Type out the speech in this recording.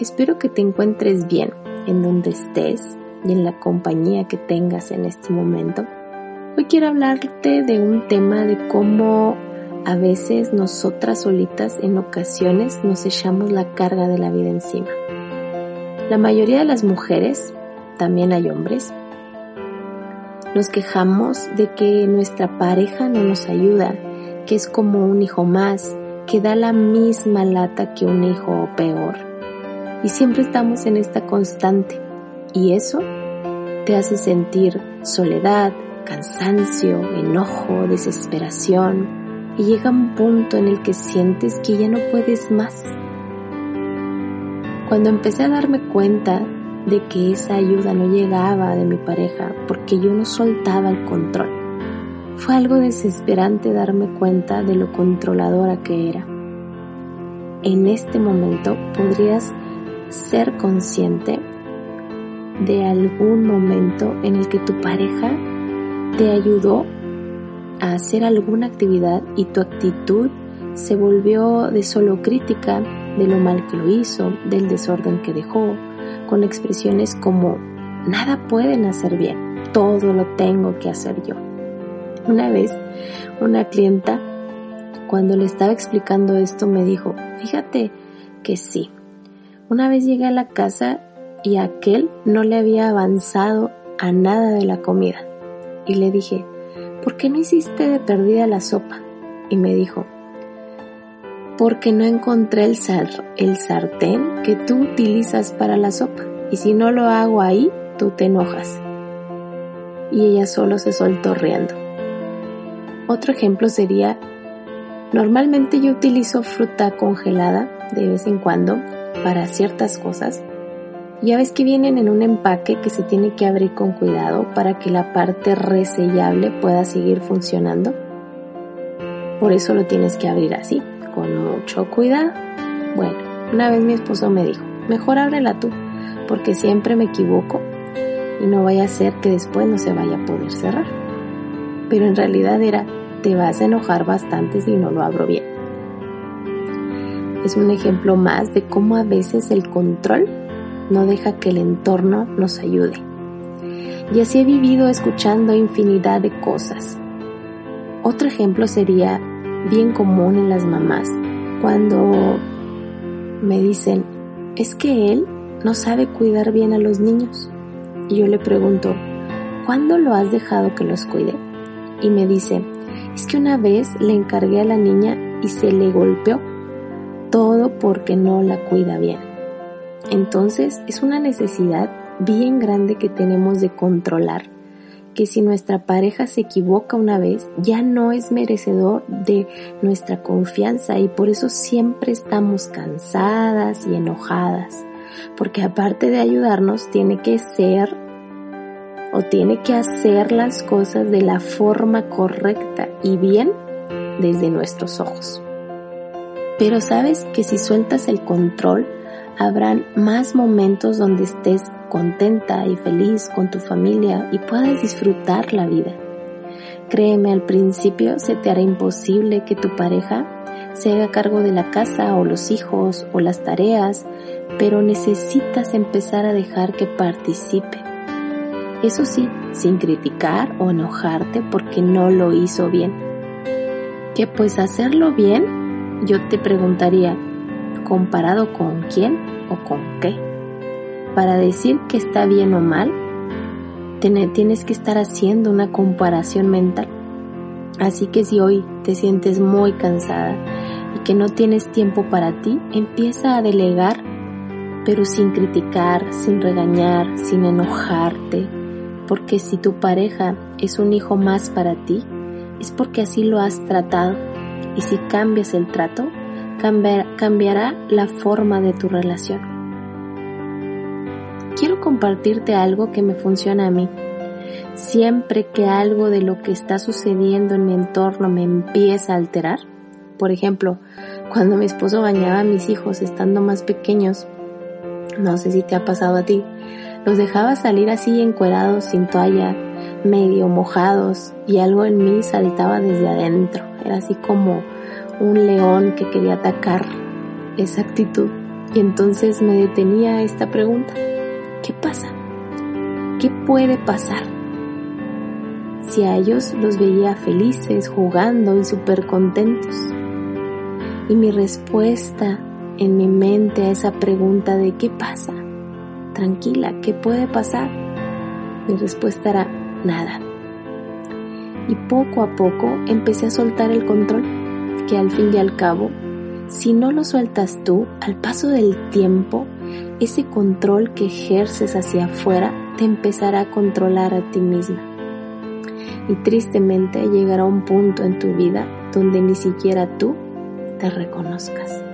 Espero que te encuentres bien en donde estés y en la compañía que tengas en este momento. Hoy quiero hablarte de un tema de cómo a veces nosotras solitas en ocasiones nos echamos la carga de la vida encima. La mayoría de las mujeres, también hay hombres, nos quejamos de que nuestra pareja no nos ayuda, que es como un hijo más, que da la misma lata que un hijo o peor. Y siempre estamos en esta constante. Y eso te hace sentir soledad, cansancio, enojo, desesperación. Y llega un punto en el que sientes que ya no puedes más. Cuando empecé a darme cuenta de que esa ayuda no llegaba de mi pareja porque yo no soltaba el control, fue algo desesperante darme cuenta de lo controladora que era. En este momento podrías ser consciente de algún momento en el que tu pareja te ayudó a hacer alguna actividad y tu actitud se volvió de solo crítica de lo mal que lo hizo, del desorden que dejó, con expresiones como nada pueden hacer bien, todo lo tengo que hacer yo. Una vez, una clienta, cuando le estaba explicando esto, me dijo, fíjate que sí. Una vez llegué a la casa y aquel no le había avanzado a nada de la comida. Y le dije, ¿por qué no hiciste de perdida la sopa? Y me dijo, porque no encontré el, el sartén que tú utilizas para la sopa. Y si no lo hago ahí, tú te enojas. Y ella solo se soltó riendo. Otro ejemplo sería, normalmente yo utilizo fruta congelada de vez en cuando para ciertas cosas. Ya ves que vienen en un empaque que se tiene que abrir con cuidado para que la parte resellable pueda seguir funcionando. Por eso lo tienes que abrir así, con mucho cuidado. Bueno, una vez mi esposo me dijo, mejor ábrela tú, porque siempre me equivoco y no vaya a ser que después no se vaya a poder cerrar. Pero en realidad era, te vas a enojar bastante si no lo abro bien. Es un ejemplo más de cómo a veces el control no deja que el entorno nos ayude. Y así he vivido escuchando infinidad de cosas. Otro ejemplo sería bien común en las mamás cuando me dicen, es que él no sabe cuidar bien a los niños. Y yo le pregunto, ¿cuándo lo has dejado que los cuide? Y me dice, es que una vez le encargué a la niña y se le golpeó, todo porque no la cuida bien. Entonces es una necesidad bien grande que tenemos de controlar que si nuestra pareja se equivoca una vez, ya no es merecedor de nuestra confianza y por eso siempre estamos cansadas y enojadas, porque aparte de ayudarnos, tiene que ser o tiene que hacer las cosas de la forma correcta y bien desde nuestros ojos. Pero sabes que si sueltas el control, habrán más momentos donde estés contenta y feliz con tu familia y puedas disfrutar la vida. Créeme, al principio se te hará imposible que tu pareja se haga cargo de la casa o los hijos o las tareas, pero necesitas empezar a dejar que participe. Eso sí, sin criticar o enojarte porque no lo hizo bien. Que pues hacerlo bien, yo te preguntaría, ¿comparado con quién o con qué? Para decir que está bien o mal, tienes que estar haciendo una comparación mental. Así que si hoy te sientes muy cansada y que no tienes tiempo para ti, empieza a delegar, pero sin criticar, sin regañar, sin enojarte, porque si tu pareja es un hijo más para ti, es porque así lo has tratado. Y si cambias el trato, cambiará la forma de tu relación. Quiero compartirte algo que me funciona a mí. Siempre que algo de lo que está sucediendo en mi entorno me empieza a alterar, por ejemplo, cuando mi esposo bañaba a mis hijos estando más pequeños, no sé si te ha pasado a ti, los dejaba salir así encuerados, sin toalla, medio mojados, y algo en mí saltaba desde adentro. Era así como un león que quería atacar esa actitud. Y entonces me detenía esta pregunta. ¿Qué pasa? ¿Qué puede pasar? Si a ellos los veía felices, jugando y súper contentos. Y mi respuesta en mi mente a esa pregunta de ¿qué pasa? Tranquila, ¿qué puede pasar? Mi respuesta era nada. Y poco a poco empecé a soltar el control que al fin y al cabo, si no lo sueltas tú, al paso del tiempo, ese control que ejerces hacia afuera te empezará a controlar a ti misma. Y tristemente llegará un punto en tu vida donde ni siquiera tú te reconozcas.